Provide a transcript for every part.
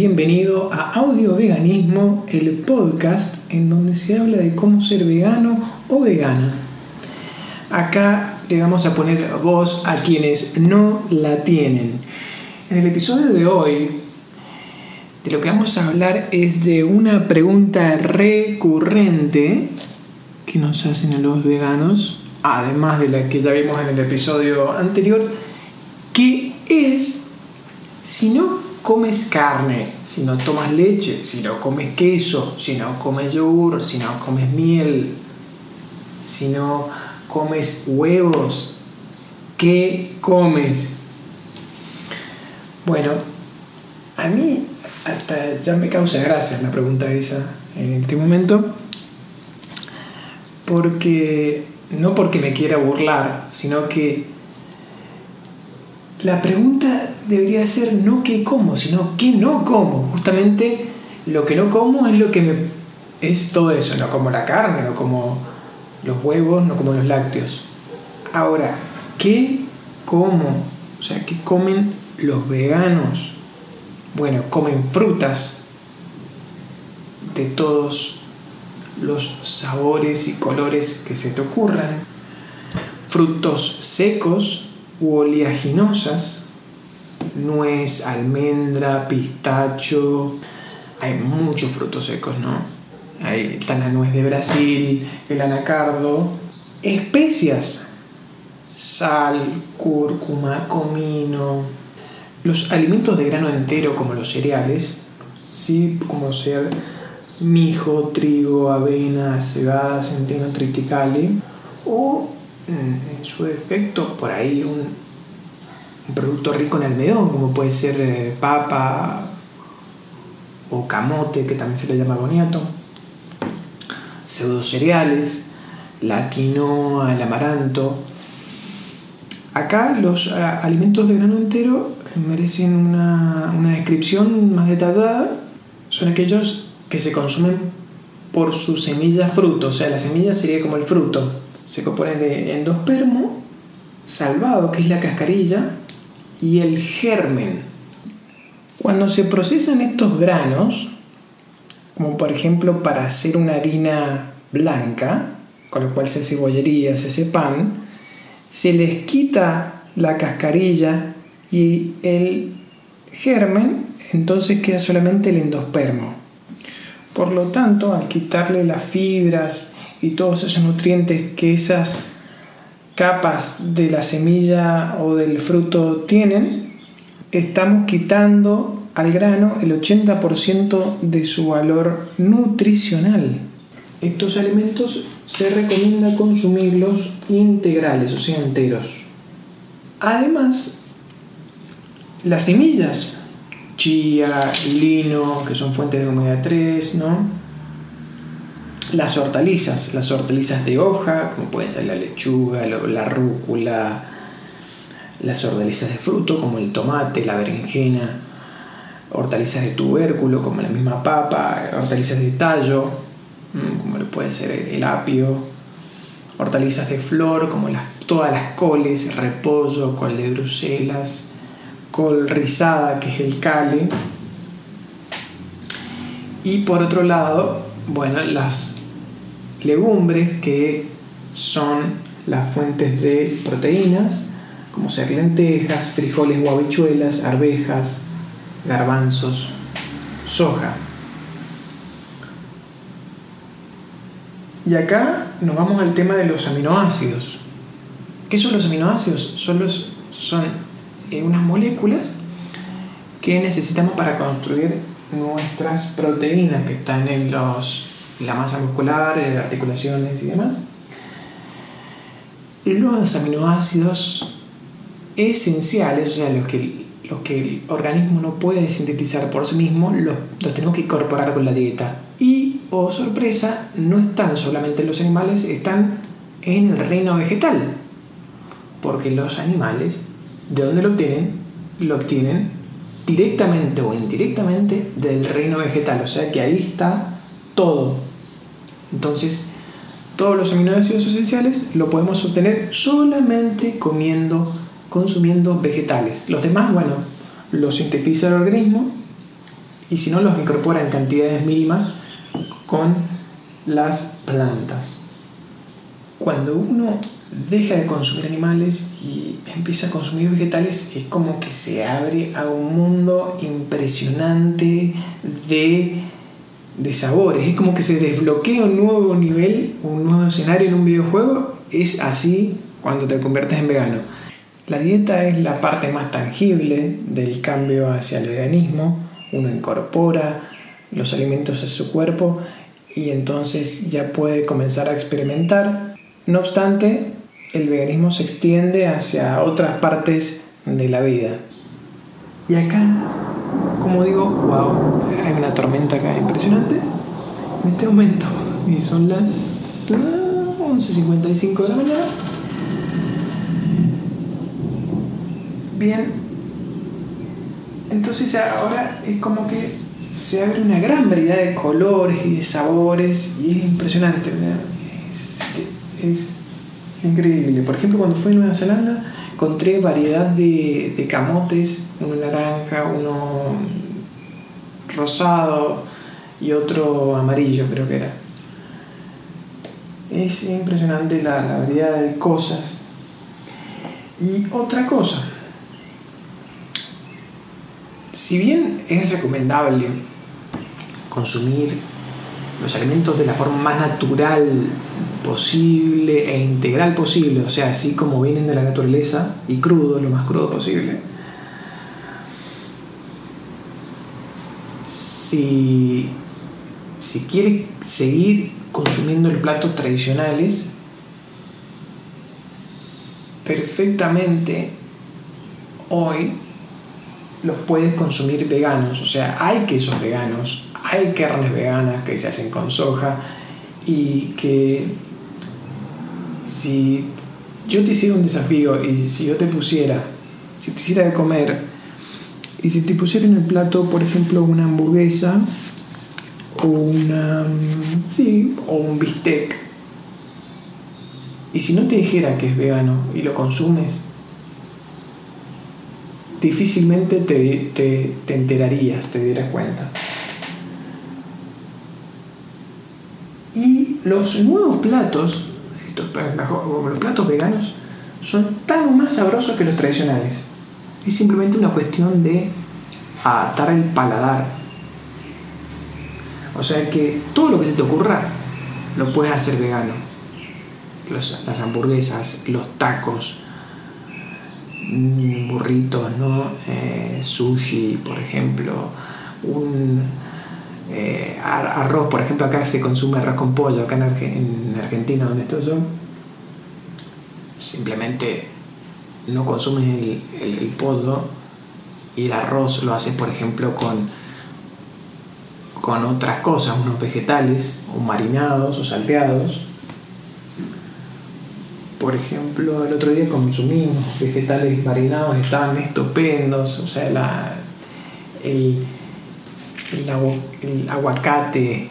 bienvenido a Audio Veganismo, el podcast en donde se habla de cómo ser vegano o vegana. Acá le vamos a poner voz a quienes no la tienen. En el episodio de hoy, de lo que vamos a hablar es de una pregunta recurrente que nos hacen a los veganos, además de la que ya vimos en el episodio anterior, que es si no comes carne, si no tomas leche, si no comes queso, si no comes yogur, si no comes miel, si no comes huevos, ¿qué comes? Bueno, a mí hasta ya me causa gracia la pregunta esa en este momento, porque no porque me quiera burlar, sino que la pregunta debería ser no qué como, sino qué no como. Justamente lo que no como es lo que me... es todo eso, no como la carne, no como los huevos, no como los lácteos. Ahora, ¿qué como? O sea, ¿qué comen los veganos? Bueno, comen frutas de todos los sabores y colores que se te ocurran, frutos secos u oleaginosas, nuez, almendra, pistacho, hay muchos frutos secos, ¿no? Ahí está la nuez de Brasil, el anacardo, especias, sal, cúrcuma, comino, los alimentos de grano entero como los cereales, ¿sí? como ser mijo, trigo, avena, cebada, centeno, triticale, o en su defecto por ahí un producto rico en almidón, como puede ser eh, papa o camote, que también se le llama boniato, pseudo cereales, la quinoa, el amaranto. Acá los eh, alimentos de grano entero merecen una, una descripción más detallada. Son aquellos que se consumen por su semilla fruto, o sea, la semilla sería como el fruto. Se compone de endospermo, salvado, que es la cascarilla, y el germen. Cuando se procesan estos granos, como por ejemplo para hacer una harina blanca, con lo cual se hace bollería, se hace pan, se les quita la cascarilla y el germen, entonces queda solamente el endospermo. Por lo tanto, al quitarle las fibras y todos esos nutrientes que esas capas de la semilla o del fruto tienen, estamos quitando al grano el 80% de su valor nutricional. Estos alimentos se recomienda consumirlos integrales, o sea, enteros. Además, las semillas, chía, lino, que son fuentes de omega 3, ¿no? Las hortalizas, las hortalizas de hoja, como pueden ser la lechuga, la rúcula, las hortalizas de fruto, como el tomate, la berenjena, hortalizas de tubérculo, como la misma papa, hortalizas de tallo, mm, como puede ser el apio, hortalizas de flor, como todas las coles, repollo, col de Bruselas, col rizada, que es el cale. Y por otro lado, bueno, las legumbres que son las fuentes de proteínas, como ser lentejas, frijoles o habichuelas, arvejas, garbanzos, soja. Y acá nos vamos al tema de los aminoácidos. ¿Qué son los aminoácidos? Son, los, son eh, unas moléculas que necesitamos para construir nuestras proteínas que están en los la masa muscular, eh, articulaciones y demás. Los aminoácidos esenciales, o sea, los que, el organismo no puede sintetizar por sí mismo, los, los tenemos que incorporar con la dieta. Y, oh sorpresa, no están solamente en los animales, están en el reino vegetal. Porque los animales, ¿de dónde lo obtienen? Lo obtienen directamente o indirectamente del reino vegetal. O sea que ahí está todo. Entonces, todos los aminoácidos esenciales lo podemos obtener solamente comiendo, consumiendo vegetales. Los demás, bueno, los sintetiza el organismo y si no los incorpora en cantidades mínimas con las plantas. Cuando uno deja de consumir animales y empieza a consumir vegetales, es como que se abre a un mundo impresionante de, de sabores. Es como que se desbloquea un nuevo nivel, un nuevo escenario en un videojuego. Es así cuando te conviertes en vegano. La dieta es la parte más tangible del cambio hacia el veganismo. Uno incorpora los alimentos a su cuerpo y entonces ya puede comenzar a experimentar. No obstante, el veganismo se extiende hacia otras partes de la vida. Y acá, como digo, wow, hay una tormenta acá impresionante en este momento. Y son las 11.55 de la mañana. Bien, entonces ahora es como que se abre una gran variedad de colores y de sabores y es impresionante. Es, es, increíble. Por ejemplo, cuando fui a Nueva Zelanda encontré variedad de, de camotes, uno naranja, uno rosado y otro amarillo creo que era. Es impresionante la, la variedad de cosas. Y otra cosa, si bien es recomendable consumir los alimentos de la forma más natural posible e integral posible, o sea, así como vienen de la naturaleza y crudo, lo más crudo posible, si, si quiere seguir consumiendo los platos tradicionales, perfectamente hoy los puedes consumir veganos. O sea, hay quesos veganos, hay carnes veganas que se hacen con soja y que si yo te hiciera un desafío y si yo te pusiera, si te hiciera de comer y si te pusiera en el plato, por ejemplo, una hamburguesa o una, sí, o un bistec, y si no te dijera que es vegano y lo consumes, difícilmente te, enterarías, te dieras cuenta. Y los nuevos platos, estos, los platos veganos, son tan más sabrosos que los tradicionales. Es simplemente una cuestión de adaptar el paladar. O sea que todo lo que se te ocurra lo puedes hacer vegano. las hamburguesas, los tacos, burritos, ¿no? Eh, sushi, por ejemplo, un eh, arroz, por ejemplo, acá se consume arroz con pollo, acá en, Argentina, donde estoy yo, simplemente no consumes el, pollo y el arroz lo haces, por ejemplo, con, con otras cosas, unos vegetales, o marinados o salteados, por ejemplo, el otro día consumimos vegetales marinados, estaban estupendos, o sea, el, el, aguacate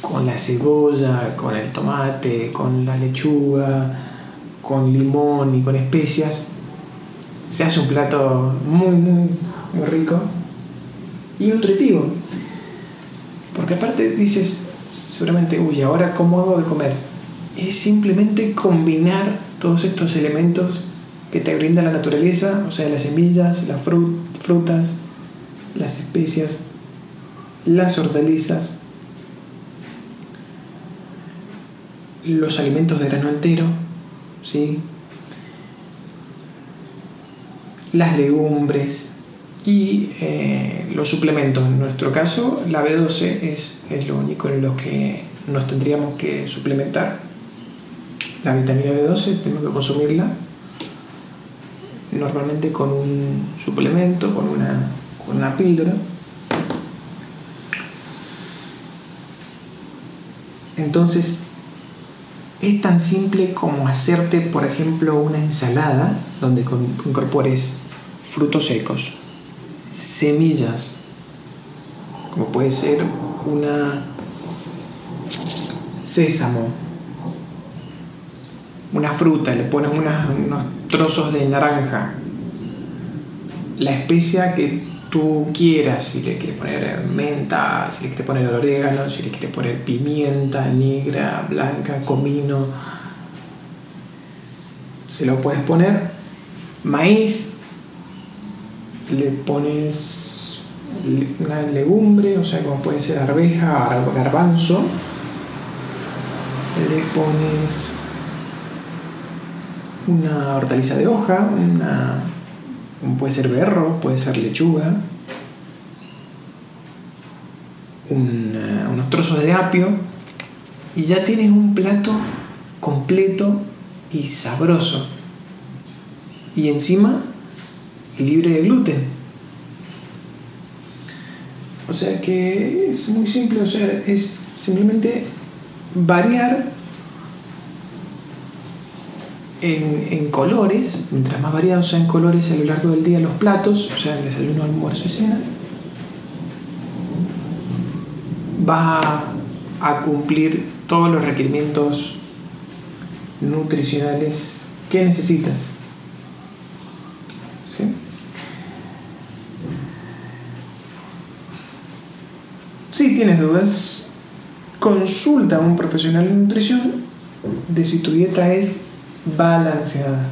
con la cebolla, con el tomate, con la lechuga, con limón y con especias, se hace un plato muy, muy, muy rico y nutritivo. Porque aparte dices, seguramente, uy, ahora cómo hago de comer es simplemente combinar todos estos elementos que te brinda la naturaleza, o sea, las semillas, las frutas, las especias, las hortalizas, los alimentos de grano entero, ¿sí? las legumbres y eh, los suplementos. En nuestro caso, la B12 es, es lo único en lo que nos tendríamos que suplementar la vitamina B12 tengo que consumirla normalmente con un suplemento, con una, con una píldora. Entonces, es tan simple como hacerte, por ejemplo, una ensalada donde incorpores frutos secos, semillas, como puede ser una sésamo, una fruta, le pones unos trozos de naranja, la especia que tú quieras, si le quieres poner menta, si le quieres poner orégano, si le quieres poner pimienta negra, blanca, comino, se lo puedes poner. Maíz, le pones una legumbre, o sea, como puede ser arveja, garbanzo, le pones una hortaliza de hoja, una, puede ser berro, puede ser lechuga, unos trozos de apio y ya tienes un plato completo y sabroso. Y encima libre de gluten. O sea que es muy simple, o sea, es simplemente variar en, colores, mientras más variados sean colores a lo largo del día los platos, o sea, el desayuno, almuerzo y cena, va a cumplir todos los requerimientos nutricionales que necesitas. Si tienes dudas, consulta a un profesional de nutrición de si tu dieta es balanceada.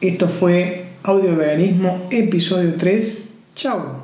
Esto fue Audio Veganismo, episodio 3. Chao.